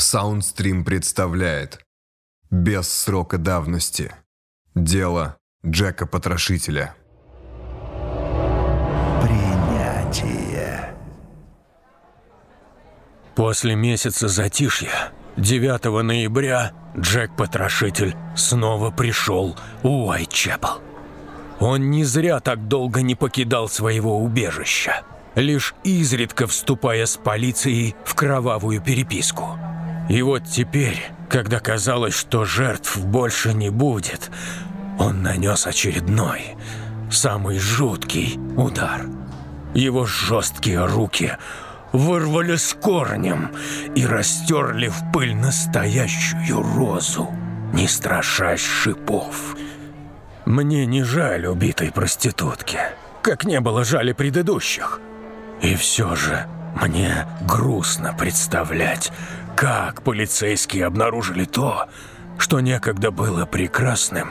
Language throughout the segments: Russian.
Саундстрим представляет Без срока давности Дело Джека Потрошителя Принятие. После месяца затишья, 9 ноября, Джек-потрошитель снова пришел у Уайтчепл. Он не зря так долго не покидал своего убежища, лишь изредка вступая с полицией в кровавую переписку. И вот теперь, когда казалось, что жертв больше не будет, он нанес очередной, самый жуткий удар. Его жесткие руки вырвали с корнем и растерли в пыль настоящую розу, не страшась шипов. Мне не жаль убитой проститутки, как не было жали предыдущих. И все же мне грустно представлять, как полицейские обнаружили то, что некогда было прекрасным,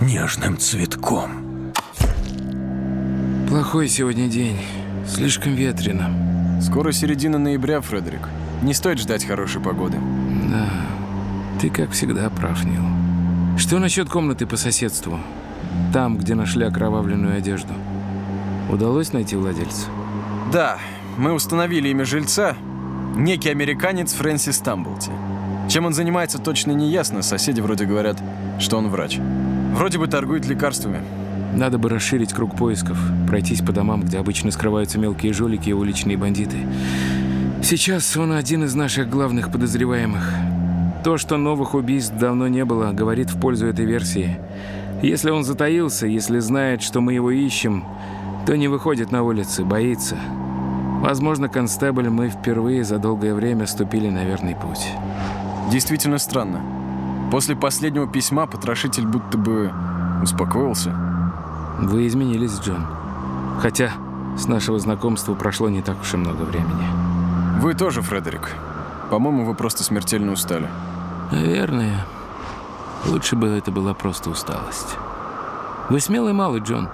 нежным цветком. Плохой сегодня день. Слишком ветрено. Скоро середина ноября, Фредерик. Не стоит ждать хорошей погоды. Да, ты как всегда прав, Нил. Что насчет комнаты по соседству? Там, где нашли окровавленную одежду. Удалось найти владельца? Да, мы установили имя жильца. Некий американец Фрэнсис Тамблти. Чем он занимается, точно не ясно. Соседи вроде говорят, что он врач. Вроде бы торгует лекарствами. Надо бы расширить круг поисков, пройтись по домам, где обычно скрываются мелкие жулики и уличные бандиты. Сейчас он один из наших главных подозреваемых. То, что новых убийств давно не было, говорит в пользу этой версии. Если он затаился, если знает, что мы его ищем, то не выходит на улицы, боится. Возможно, констебль, мы впервые за долгое время ступили на верный путь. Действительно странно. После последнего письма потрошитель будто бы успокоился. Вы изменились, Джон. Хотя с нашего знакомства прошло не так уж и много времени. Вы тоже, Фредерик. По-моему, вы просто смертельно устали. Наверное. Лучше бы это была просто усталость. Вы смелый малый, Джон.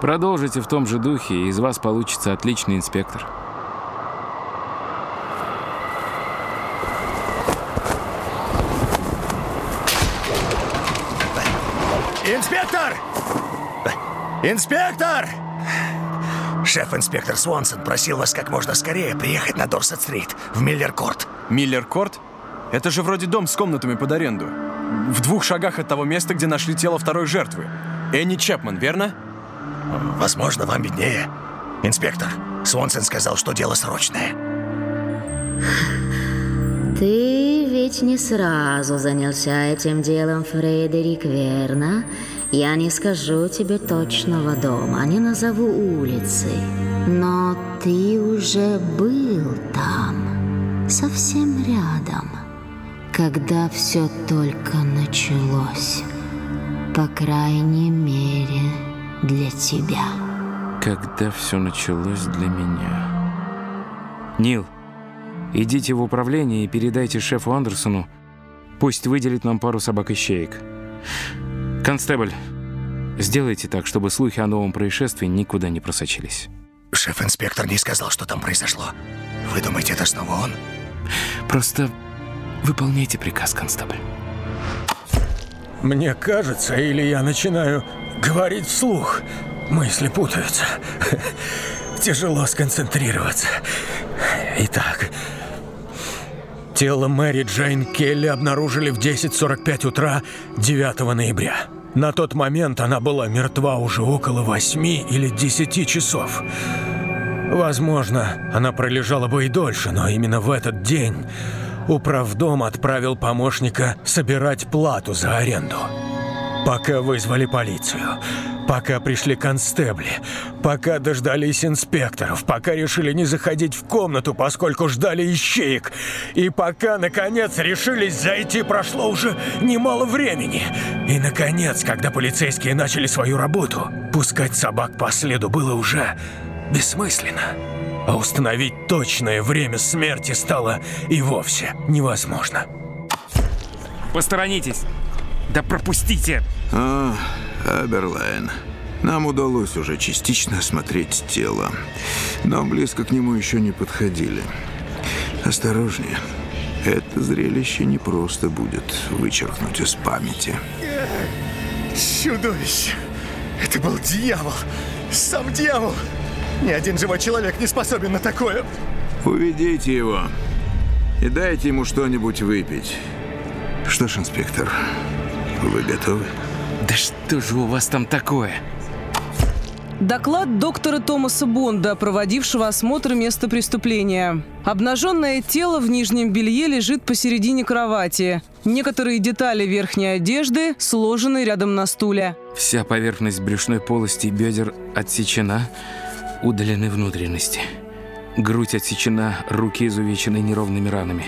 Продолжите в том же духе, и из вас получится отличный инспектор. Инспектор! Инспектор! Шеф-инспектор Свонсон просил вас как можно скорее приехать на Дорсет-стрит, в Миллер-Корт. Миллер-Корт? Это же вроде дом с комнатами под аренду. В двух шагах от того места, где нашли тело второй жертвы. Энни Чепман, верно? Возможно, вам виднее. Инспектор, Свонсон сказал, что дело срочное. Ты ведь не сразу занялся этим делом, Фредерик, верно? Я не скажу тебе точного дома, не назову улицы. Но ты уже был там, совсем рядом, когда все только началось. По крайней мере, для тебя. Когда все началось для меня. Нил, идите в управление и передайте шефу Андерсону, пусть выделит нам пару собак-ищеек. Констебль, сделайте так, чтобы слухи о новом происшествии никуда не просочились. Шеф-инспектор не сказал, что там произошло. Вы думаете, это снова он? Просто выполняйте приказ, констебль. Мне кажется, или я начинаю говорить вслух. Мысли путаются. Тяжело сконцентрироваться. Итак, тело Мэри Джейн Келли обнаружили в 10.45 утра 9 ноября. На тот момент она была мертва уже около 8 или 10 часов. Возможно, она пролежала бы и дольше, но именно в этот день управдом отправил помощника собирать плату за аренду. Пока вызвали полицию, пока пришли констебли, пока дождались инспекторов, пока решили не заходить в комнату, поскольку ждали ищеек, и пока, наконец, решились зайти, прошло уже немало времени. И, наконец, когда полицейские начали свою работу, пускать собак по следу было уже бессмысленно. А установить точное время смерти стало и вовсе невозможно. Посторонитесь! Да пропустите! А, Аберлайн. Нам удалось уже частично осмотреть тело, но близко к нему еще не подходили. Осторожнее. Это зрелище не просто будет вычеркнуть из памяти. Чудовище! Это был дьявол! Сам дьявол! Ни один живой человек не способен на такое! Уведите его и дайте ему что-нибудь выпить. Что ж, инспектор, вы готовы? Да что же у вас там такое? Доклад доктора Томаса Бонда, проводившего осмотр места преступления. Обнаженное тело в нижнем белье лежит посередине кровати. Некоторые детали верхней одежды сложены рядом на стуле. Вся поверхность брюшной полости и бедер отсечена, удалены внутренности. Грудь отсечена, руки изувечены неровными ранами.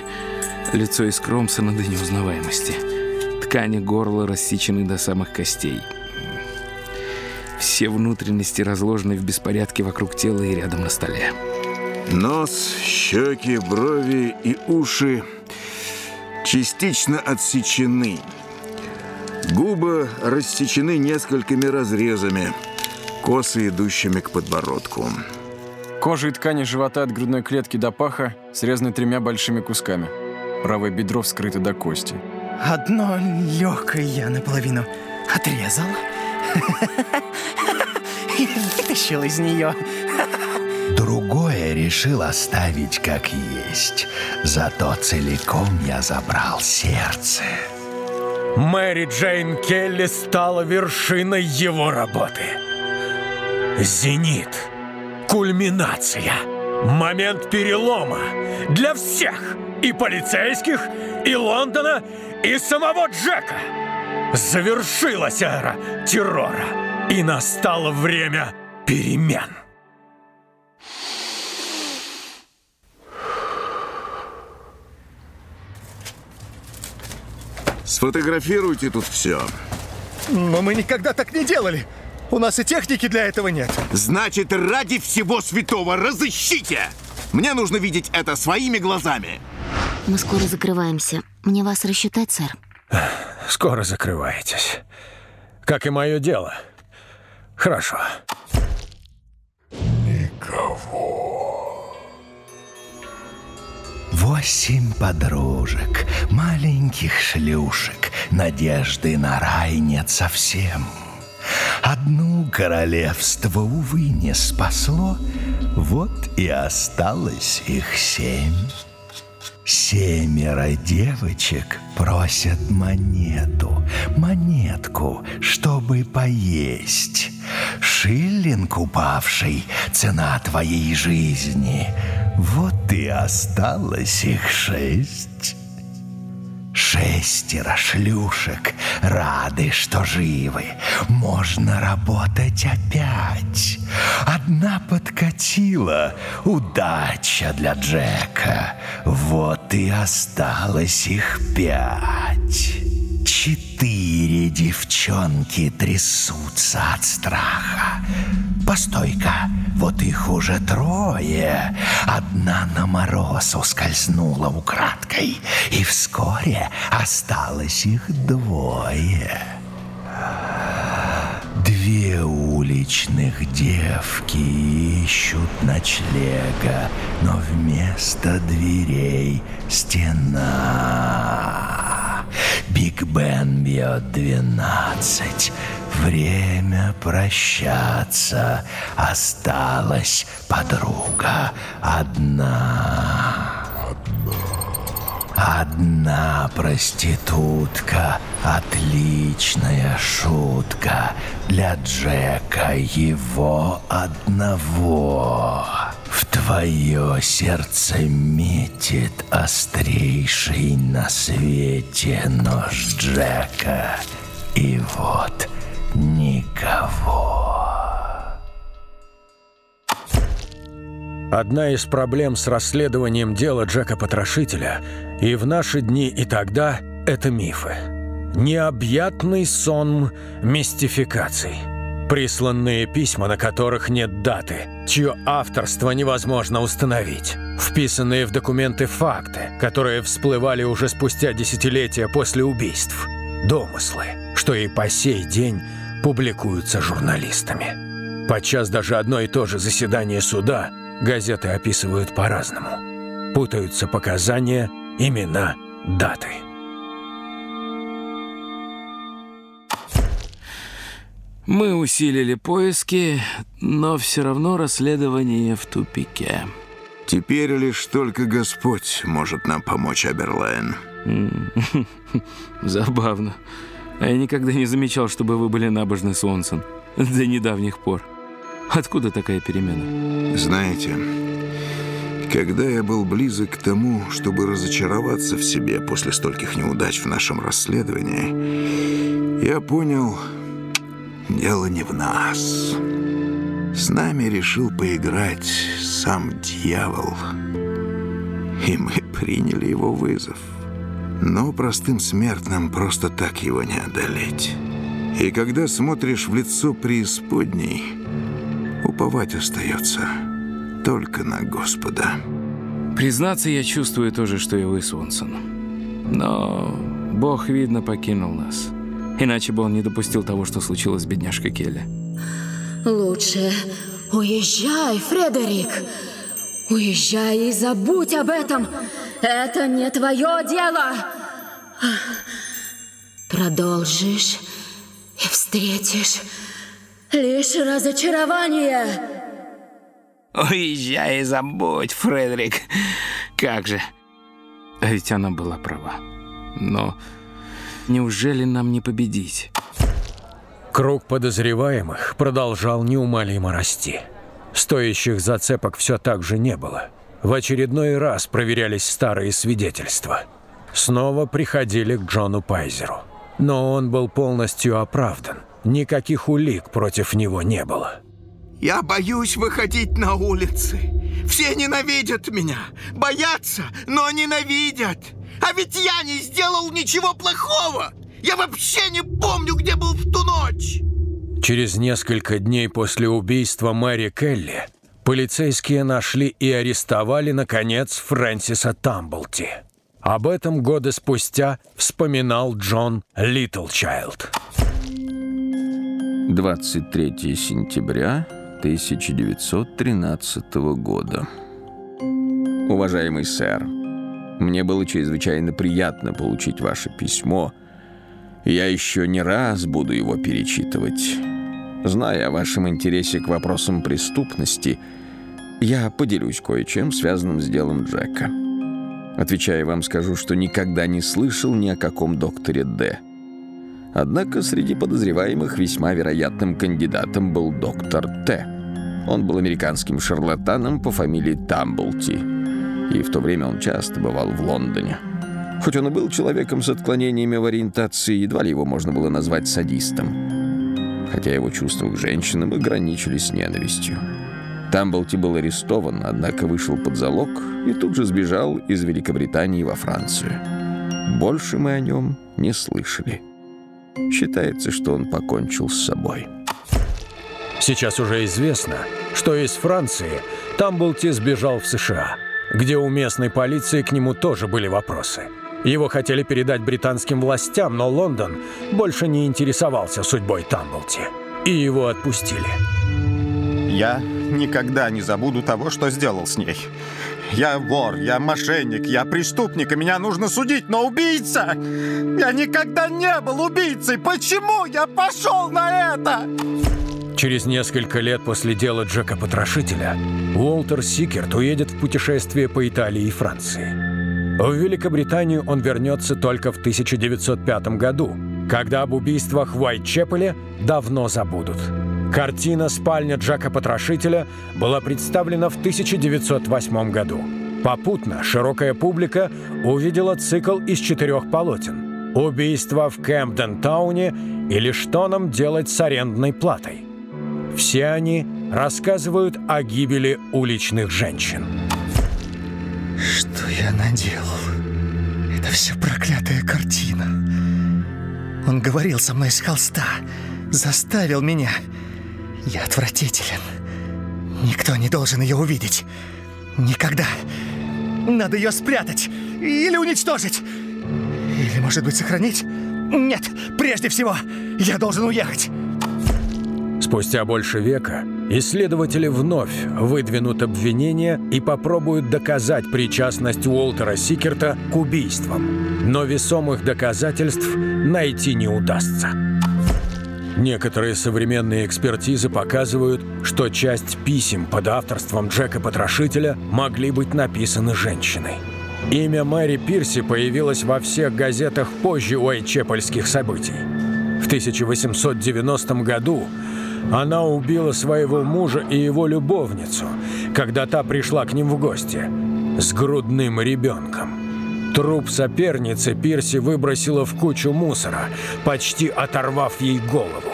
Лицо искромсано до неузнаваемости. Ткани горла рассечены до самых костей. Все внутренности разложены в беспорядке вокруг тела и рядом на столе. Нос, щеки, брови и уши частично отсечены. Губы рассечены несколькими разрезами, косы, идущими к подбородку. Кожа и ткани живота от грудной клетки до паха срезаны тремя большими кусками. Правое бедро вскрыто до кости. Одно легкое я наполовину отрезал. И вытащил из нее. Другое решил оставить как есть. Зато целиком я забрал сердце. Мэри Джейн Келли стала вершиной его работы. Зенит. Кульминация. Момент перелома. Для всех. И полицейских, и Лондона, и самого Джека. Завершилась эра террора. И настало время перемен. Сфотографируйте тут все. Но мы никогда так не делали! У нас и техники для этого нет! Значит, ради всего святого разыщите! Мне нужно видеть это своими глазами. Мы скоро закрываемся. Мне вас рассчитать, сэр? Скоро закрываетесь. Как и мое дело. Хорошо. Восемь подружек, маленьких шлюшек, Надежды на рай нет совсем. Одну королевство, увы, не спасло, Вот и осталось их семь. Семеро девочек просят монету, монетку, чтобы поесть. Шиллинг упавший, цена твоей жизни. Вот и осталось их шесть. Шестеро шлюшек рады, что живы. Можно работать опять. Одна подкатила. Удача для Джека. Вот и осталось их пять. Четыре девчонки трясутся от страха. Постой-ка, вот их уже трое. Одна на мороз ускользнула украдкой, и вскоре осталось их двое. Две уличных девки ищут ночлега, но вместо дверей стена. Биг Бен бьет двенадцать. Время прощаться. Осталась подруга одна. Одна проститутка, отличная шутка для Джека его одного. Твое сердце метит острейший на свете нож Джека. И вот никого. Одна из проблем с расследованием дела Джека Потрошителя и в наши дни и тогда – это мифы. Необъятный сон мистификаций. Присланные письма, на которых нет даты, чье авторство невозможно установить. Вписанные в документы факты, которые всплывали уже спустя десятилетия после убийств. Домыслы, что и по сей день публикуются журналистами. Подчас даже одно и то же заседание суда газеты описывают по-разному. Путаются показания, имена, даты. Мы усилили поиски, но все равно расследование в тупике. Теперь лишь только Господь может нам помочь, Аберлайн. Забавно. А я никогда не замечал, чтобы вы были набожны, Сонсон. До недавних пор. Откуда такая перемена? Знаете, когда я был близок к тому, чтобы разочароваться в себе после стольких неудач в нашем расследовании, я понял, дело не в нас. С нами решил поиграть сам дьявол. И мы приняли его вызов. Но простым смертным просто так его не одолеть. И когда смотришь в лицо преисподней, уповать остается только на Господа. Признаться, я чувствую то же, что и вы, Свонсон. Но Бог, видно, покинул нас. Иначе бы он не допустил того, что случилось с бедняжкой Келли. Лучше уезжай, Фредерик. Уезжай и забудь об этом. Это не твое дело. Продолжишь и встретишь лишь разочарование. Уезжай и забудь, Фредерик. Как же. А ведь она была права. Но неужели нам не победить? Круг подозреваемых продолжал неумолимо расти. Стоящих зацепок все так же не было. В очередной раз проверялись старые свидетельства. Снова приходили к Джону Пайзеру. Но он был полностью оправдан. Никаких улик против него не было. Я боюсь выходить на улицы. Все ненавидят меня. Боятся, но ненавидят. А ведь я не сделал ничего плохого. Я вообще не помню, где был в ту ночь. Через несколько дней после убийства Мэри Келли полицейские нашли и арестовали, наконец, Фрэнсиса Тамблти. Об этом годы спустя вспоминал Джон Литлчайлд. 23 сентября 1913 года. Уважаемый сэр, мне было чрезвычайно приятно получить ваше письмо. Я еще не раз буду его перечитывать. Зная о вашем интересе к вопросам преступности, я поделюсь кое-чем, связанным с делом Джека. Отвечая вам, скажу, что никогда не слышал ни о каком докторе Д. Однако среди подозреваемых весьма вероятным кандидатом был доктор Т. Он был американским шарлатаном по фамилии Тамблти, и в то время он часто бывал в Лондоне. Хоть он и был человеком с отклонениями в ориентации, едва ли его можно было назвать садистом, хотя его чувства к женщинам ограничились ненавистью. Тамблти был арестован, однако вышел под залог и тут же сбежал из Великобритании во Францию. Больше мы о нем не слышали. Считается, что он покончил с собой. Сейчас уже известно, что из Франции Тамблти сбежал в США, где у местной полиции к нему тоже были вопросы. Его хотели передать британским властям, но Лондон больше не интересовался судьбой Тамблти, и его отпустили. Я никогда не забуду того, что сделал с ней. Я вор, я мошенник, я преступник, и меня нужно судить, но убийца! Я никогда не был убийцей! Почему я пошел на это? Через несколько лет после дела Джека Потрошителя Уолтер Сикерт уедет в путешествие по Италии и Франции. В Великобританию он вернется только в 1905 году, когда об убийствах в Уайтчепеле давно забудут. Картина «Спальня Джека Потрошителя» была представлена в 1908 году. Попутно широкая публика увидела цикл из четырех полотен «Убийство в Кэмпден-тауне» или «Что нам делать с арендной платой?». Все они рассказывают о гибели уличных женщин. Что я наделал? Это все проклятая картина. Он говорил со мной с холста, заставил меня. Я отвратителен. Никто не должен ее увидеть. Никогда. Надо ее спрятать. Или уничтожить. Или, может быть, сохранить? Нет, прежде всего, я должен уехать. Спустя больше века исследователи вновь выдвинут обвинения и попробуют доказать причастность Уолтера Сикерта к убийствам. Но весомых доказательств найти не удастся. Некоторые современные экспертизы показывают, что часть писем под авторством Джека Потрошителя могли быть написаны женщиной. Имя Мэри Пирси появилось во всех газетах позже уайчепельских событий. В 1890 году она убила своего мужа и его любовницу, когда та пришла к ним в гости, с грудным ребенком. Труп соперницы Пирси выбросила в кучу мусора, почти оторвав ей голову.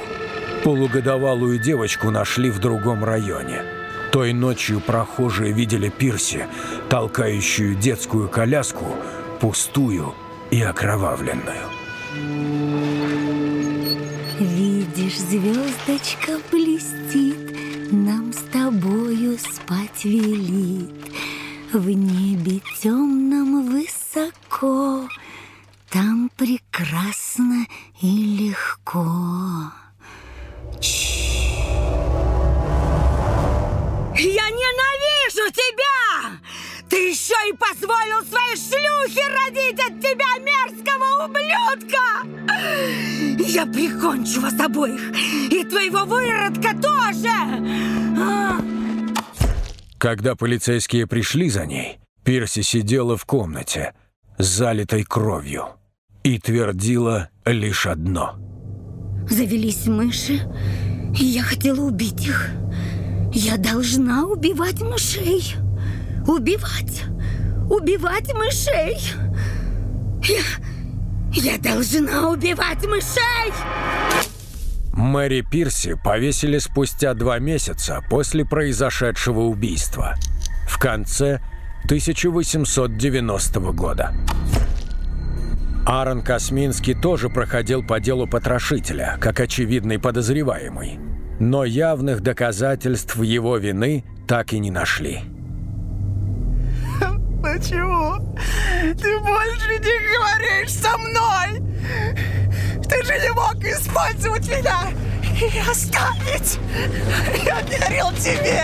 Полугодовалую девочку нашли в другом районе. Той ночью прохожие видели Пирси, толкающую детскую коляску, пустую и окровавленную. Видишь, звездочка блестит, Нам с тобою спать велит. В небе темном высоко, Там прекрасно и легко. Я ненавижу тебя! Ты еще и позволил своей шлюхе родить от тебя мерзкого ублюдка! Я прикончу вас обоих! И твоего выродка тоже! А! Когда полицейские пришли за ней, Пирси сидела в комнате, залитой кровью, и твердила лишь одно. Завелись мыши, и я хотела убить их. Я должна убивать мышей. Убивать. Убивать мышей. Я... Я должна убивать мышей! Мэри Пирси повесили спустя два месяца после произошедшего убийства. В конце 1890 года. Аарон Косминский тоже проходил по делу потрошителя, как очевидный подозреваемый. Но явных доказательств его вины так и не нашли. Почему ты больше не говоришь со мной? Ты же не мог использовать меня и оставить. Я верил тебе.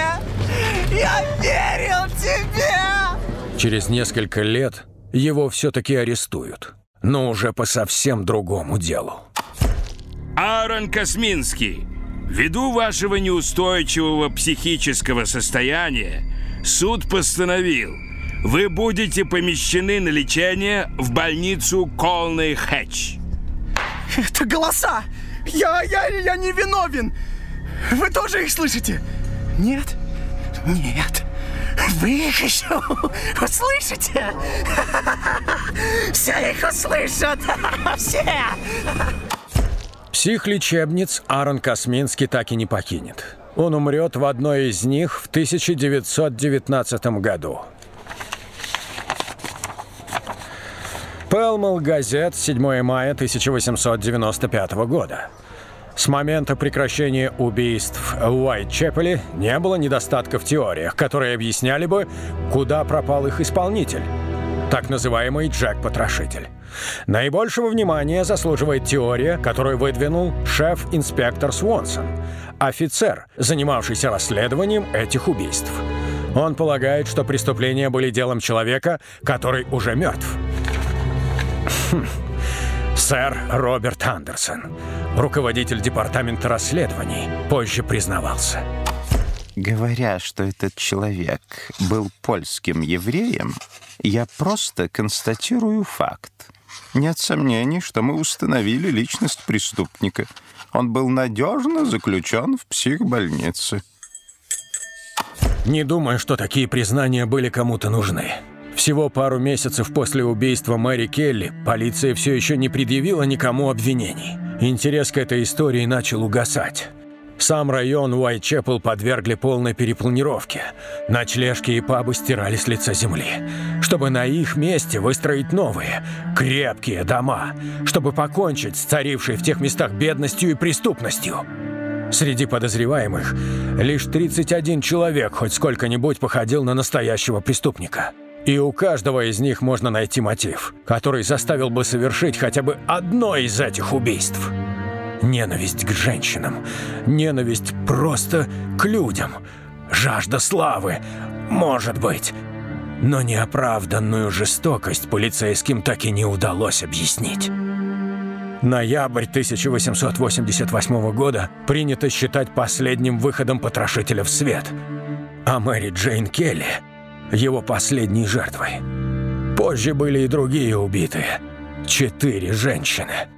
Я верил тебе. Через несколько лет его все-таки арестуют, но уже по совсем другому делу. Аарон Косминский, ввиду вашего неустойчивого психического состояния, суд постановил – вы будете помещены на лечение в больницу Колный Хэтч. Это голоса! Я, я, я не виновен! Вы тоже их слышите? Нет? Нет. Вы их еще услышите? Все их услышат! Все! Психлечебниц Аарон Косминский так и не покинет. Он умрет в одной из них в 1919 году. Пелмал газет, 7 мая 1895 года. С момента прекращения убийств в Уайт-Чепеле не было недостатков в теориях, которые объясняли бы, куда пропал их исполнитель, так называемый Джек-потрошитель. Наибольшего внимания заслуживает теория, которую выдвинул шеф-инспектор Свонсон, офицер, занимавшийся расследованием этих убийств. Он полагает, что преступления были делом человека, который уже мертв. Сэр Роберт Андерсон, руководитель департамента расследований, позже признавался. Говоря, что этот человек был польским евреем, я просто констатирую факт. Нет сомнений, что мы установили личность преступника. Он был надежно заключен в психбольнице. Не думаю, что такие признания были кому-то нужны. Всего пару месяцев после убийства Мэри Келли полиция все еще не предъявила никому обвинений. Интерес к этой истории начал угасать. Сам район Уайтчепл подвергли полной перепланировке. Ночлежки и пабы стирали с лица земли. Чтобы на их месте выстроить новые, крепкие дома. Чтобы покончить с царившей в тех местах бедностью и преступностью. Среди подозреваемых лишь 31 человек хоть сколько-нибудь походил на настоящего преступника. И у каждого из них можно найти мотив, который заставил бы совершить хотя бы одно из этих убийств. Ненависть к женщинам. Ненависть просто к людям. Жажда славы. Может быть. Но неоправданную жестокость полицейским так и не удалось объяснить. Ноябрь 1888 года принято считать последним выходом потрошителя в свет, а Мэри Джейн Келли – его последней жертвой. Позже были и другие убитые. Четыре женщины –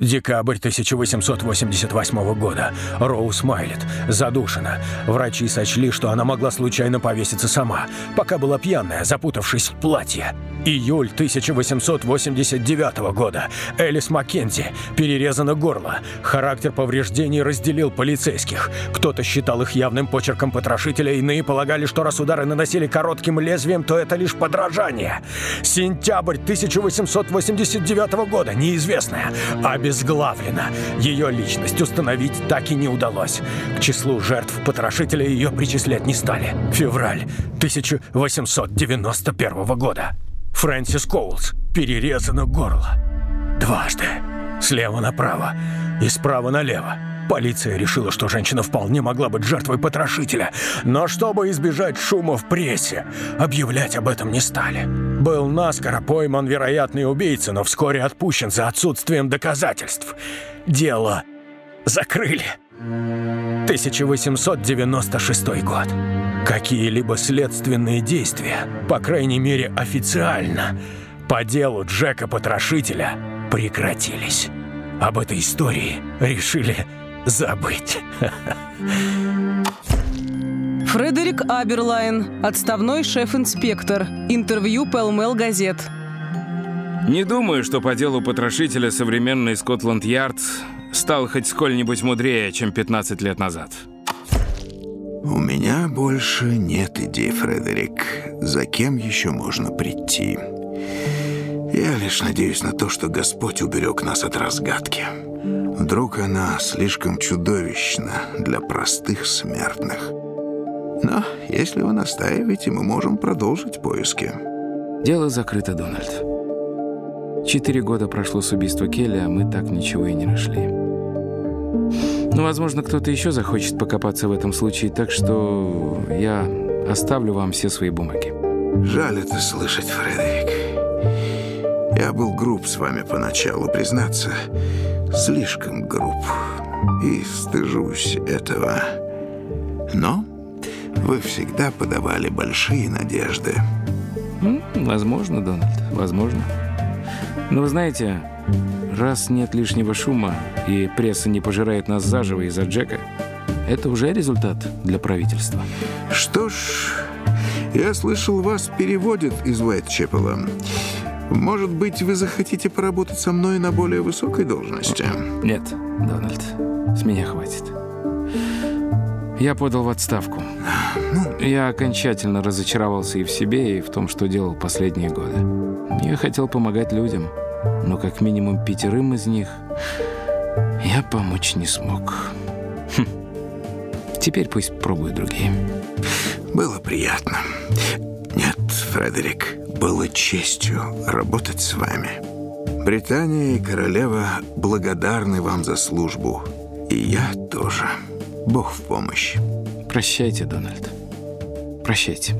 Декабрь 1888 года. Роуз Майлет. Задушена. Врачи сочли, что она могла случайно повеситься сама, пока была пьяная, запутавшись в платье. Июль 1889 года. Элис Маккензи. Перерезано горло. Характер повреждений разделил полицейских. Кто-то считал их явным почерком потрошителя, иные полагали, что раз удары наносили коротким лезвием, то это лишь подражание. Сентябрь 1889 года. Неизвестная. Обезглавлена. Ее личность установить так и не удалось. К числу жертв потрошителя ее причислять не стали. Февраль 1891 года. Фрэнсис Коулс. Перерезано горло. Дважды. Слева направо и справа налево. Полиция решила, что женщина вполне могла быть жертвой потрошителя, но чтобы избежать шума в прессе, объявлять об этом не стали. Был наскоро пойман вероятный убийца, но вскоре отпущен за отсутствием доказательств. Дело закрыли. 1896 год. Какие-либо следственные действия, по крайней мере официально, по делу Джека-потрошителя прекратились. Об этой истории решили забыть. Фредерик Аберлайн, отставной шеф-инспектор. Интервью Пелмел газет. Не думаю, что по делу потрошителя современный Скотланд-Ярд стал хоть сколь-нибудь мудрее, чем 15 лет назад. У меня больше нет идей, Фредерик. За кем еще можно прийти? Я лишь надеюсь на то, что Господь уберег нас от разгадки. Вдруг она слишком чудовищна для простых смертных. Но если вы настаиваете, мы можем продолжить поиски. Дело закрыто, Дональд. Четыре года прошло с убийства Келли, а мы так ничего и не нашли. Ну, возможно, кто-то еще захочет покопаться в этом случае, так что я оставлю вам все свои бумаги. Жаль это слышать, Фредерик. Я был груб с вами поначалу, признаться. Слишком груб. И стыжусь этого. Но вы всегда подавали большие надежды. Возможно, Дональд, возможно. Но вы знаете, раз нет лишнего шума и пресса не пожирает нас заживо из-за Джека, это уже результат для правительства. Что ж, я слышал, вас переводят из Уайтчепела. Может быть, вы захотите поработать со мной на более высокой должности? Нет, Дональд, с меня хватит. Я подал в отставку. Я окончательно разочаровался и в себе, и в том, что делал последние годы. Я хотел помогать людям, но как минимум пятерым из них я помочь не смог. Хм. Теперь пусть пробуют другие. Было приятно. Нет, Фредерик, было честью работать с вами. Британия и королева благодарны вам за службу. И я тоже. Бог в помощь. Прощайте, Дональд. Прощайте.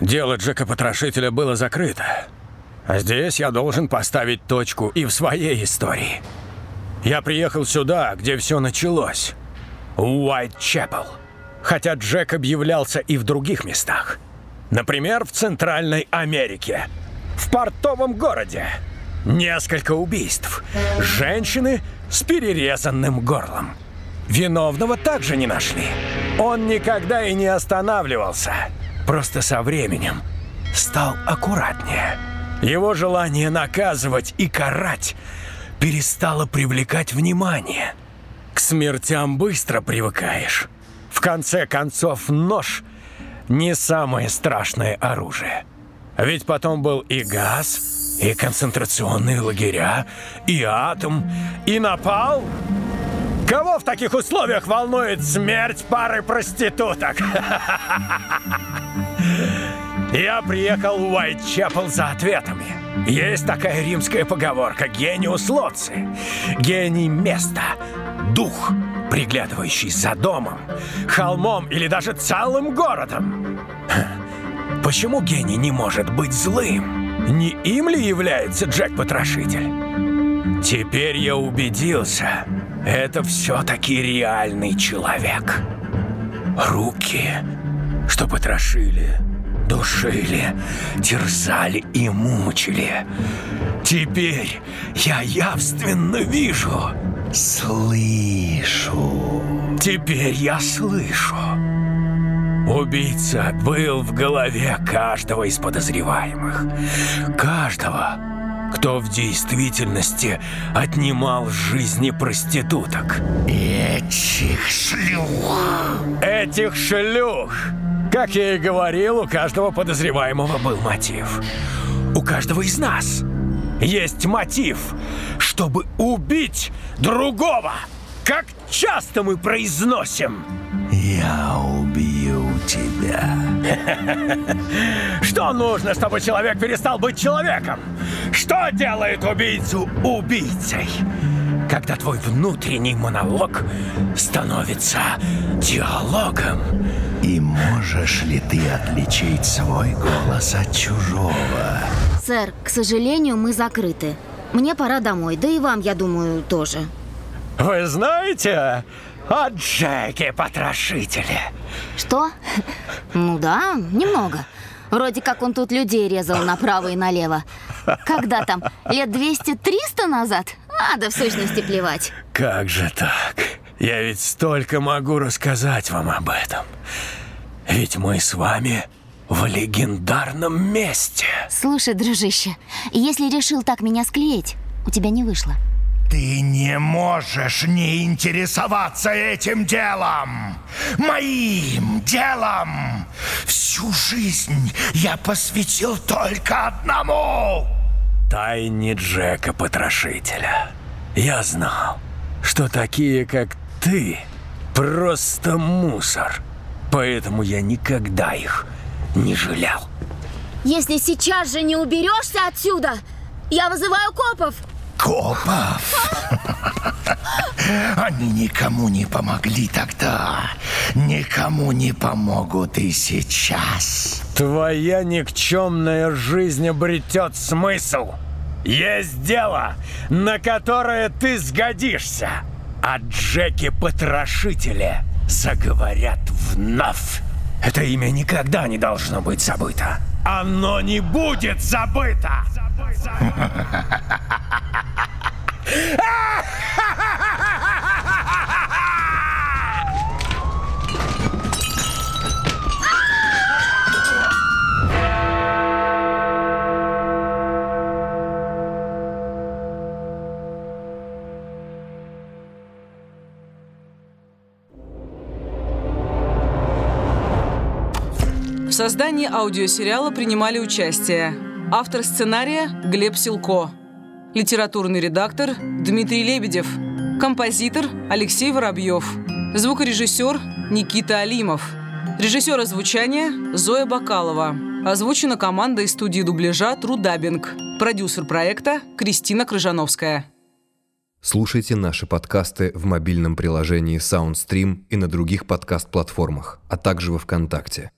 Дело Джека-потрошителя было закрыто. А здесь я должен поставить точку и в своей истории. Я приехал сюда, где все началось. Уайт-Чепел. Хотя Джек объявлялся и в других местах. Например, в Центральной Америке. В портовом городе. Несколько убийств. Женщины с перерезанным горлом. Виновного также не нашли. Он никогда и не останавливался. Просто со временем стал аккуратнее. Его желание наказывать и карать перестало привлекать внимание. К смертям быстро привыкаешь. В конце концов, нож – не самое страшное оружие. Ведь потом был и газ, и концентрационные лагеря, и атом, и напал. Кого в таких условиях волнует смерть пары проституток? Я приехал в Уайтчепл за ответами. Есть такая римская поговорка «гениус лоци». Гений места, дух, приглядывающий за домом, холмом или даже целым городом. Почему гений не может быть злым? Не им ли является Джек-потрошитель? Теперь я убедился, это все-таки реальный человек. Руки, что потрошили, душили, терзали и мучили. Теперь я явственно вижу, слышу. Теперь я слышу. Убийца был в голове каждого из подозреваемых. Каждого, кто в действительности отнимал жизни проституток. Этих шлюх. Этих шлюх. Как я и говорил, у каждого подозреваемого был мотив. У каждого из нас есть мотив, чтобы убить другого. Как часто мы произносим «Я убью тебя». Что нужно, чтобы человек перестал быть человеком? Что делает убийцу убийцей? Когда твой внутренний монолог становится диалогом. И можешь ли ты отличить свой голос от чужого? Сэр, к сожалению, мы закрыты. Мне пора домой, да и вам, я думаю, тоже. Вы знаете о Джеке-потрошителе? Что? Ну да, немного. Вроде как он тут людей резал направо и налево. Когда там, лет 200-300 назад? А, да в сущности плевать. Как же так? Я ведь столько могу рассказать вам об этом. Ведь мы с вами в легендарном месте. Слушай, дружище, если решил так меня склеить, у тебя не вышло. Ты не можешь не интересоваться этим делом! Моим делом! Всю жизнь я посвятил только одному! Тайне Джека-потрошителя. Я знал, что такие, как ты, просто мусор. Поэтому я никогда их не жалел. Если сейчас же не уберешься отсюда, я вызываю копов. Копов? Они никому не помогли тогда. Никому не помогут и сейчас. Твоя никчемная жизнь обретет смысл. Есть дело, на которое ты сгодишься. О Джеке-потрошителе заговорят вновь. Это имя никогда не должно быть забыто. Оно не будет забыто! В создании аудиосериала принимали участие автор сценария Глеб Силко, литературный редактор Дмитрий Лебедев, композитор Алексей Воробьев, звукорежиссер Никита Алимов, режиссер озвучания Зоя Бакалова. Озвучена команда из студии дубляжа Трудабинг, продюсер проекта Кристина Крыжановская. Слушайте наши подкасты в мобильном приложении SoundStream и на других подкаст-платформах, а также во ВКонтакте.